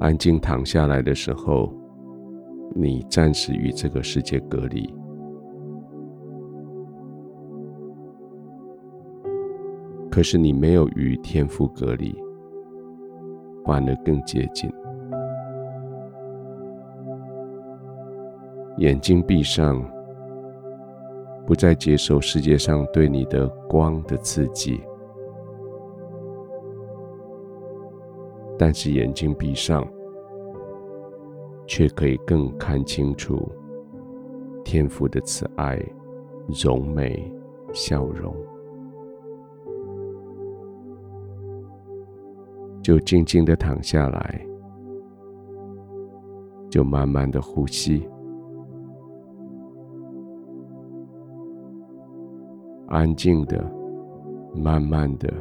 安静躺下来的时候，你暂时与这个世界隔离，可是你没有与天父隔离，反而更接近。眼睛闭上，不再接受世界上对你的光的刺激，但是眼睛闭上，却可以更看清楚天父的慈爱、荣美、笑容。就静静的躺下来，就慢慢的呼吸，安静的、慢慢的，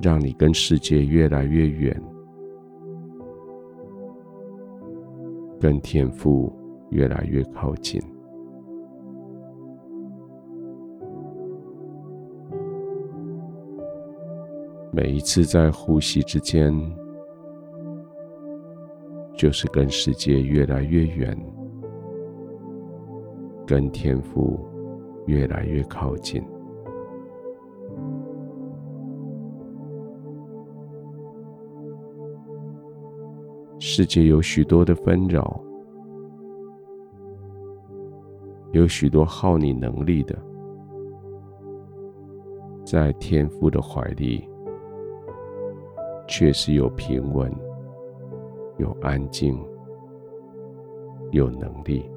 让你跟世界越来越远，跟天父越来越靠近。每一次在呼吸之间，就是跟世界越来越远，跟天父越来越靠近。世界有许多的纷扰，有许多耗你能力的，在天父的怀里。确实有平稳，有安静，有能力。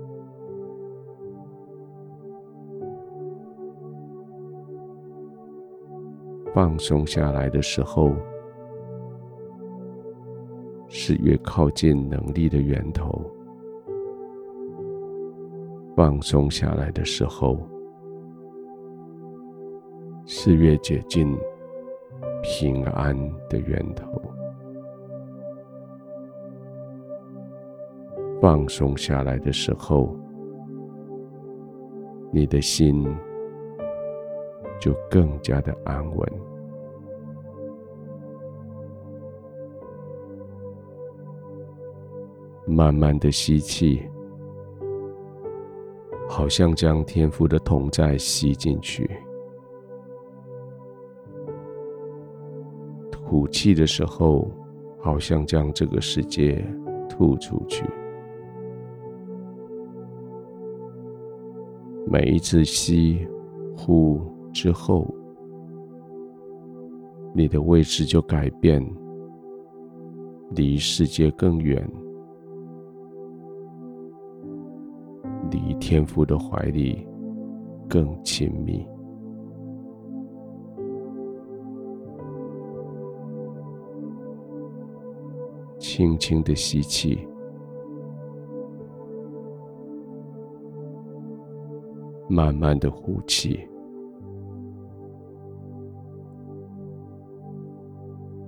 放松下来的时候，是越靠近能力的源头；放松下来的时候，是越接近。平安的源头，放松下来的时候，你的心就更加的安稳。慢慢的吸气，好像将天父的同在吸进去。吐气的时候，好像将这个世界吐出去。每一次吸、呼之后，你的位置就改变，离世界更远，天父的怀里更亲密。轻轻的吸气，慢慢的呼气，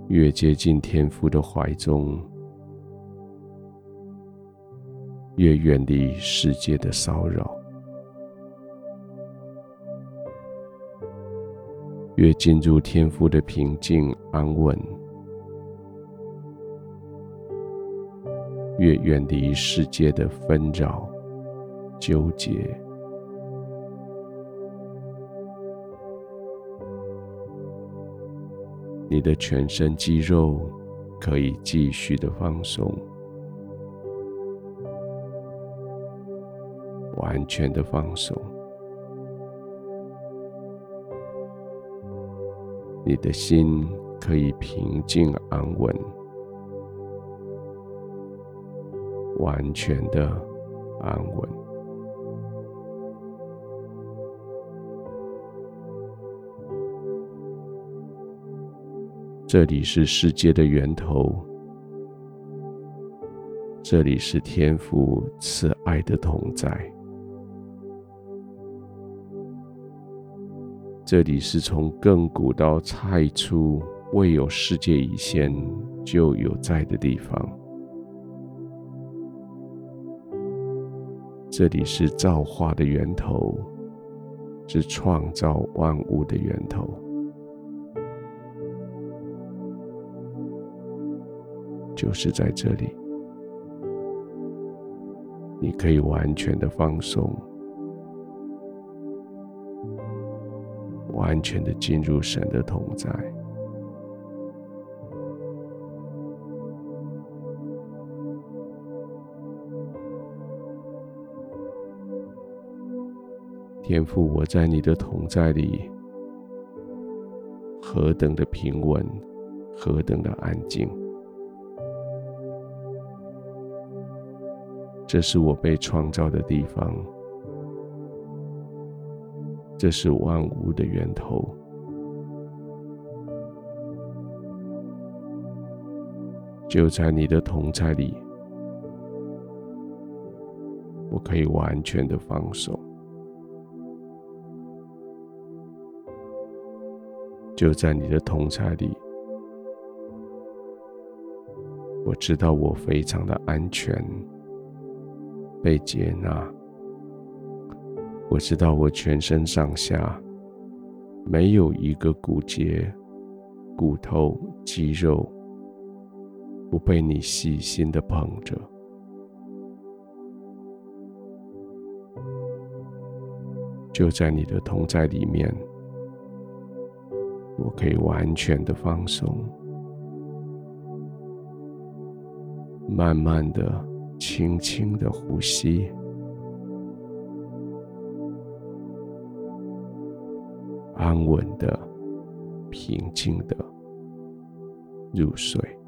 越接近天父的怀中，越远离世界的骚扰，越进入天父的平静安稳。越远离世界的纷扰、纠结，你的全身肌肉可以继续的放松，完全的放松，你的心可以平静安稳。完全的安稳。这里是世界的源头，这里是天父慈爱的同在，这里是从亘古到太初未有世界以前就有在的地方。这里是造化的源头，是创造万物的源头。就是在这里，你可以完全的放松，完全的进入神的同在。天父，我在你的同在里，何等的平稳，何等的安静。这是我被创造的地方，这是万物的源头。就在你的同在里，我可以完全的放手。就在你的同在里，我知道我非常的安全，被接纳。我知道我全身上下没有一个骨节、骨头、肌肉不被你细心的捧着。就在你的同在里面。我可以完全的放松，慢慢的、轻轻的呼吸，安稳的、平静的入睡。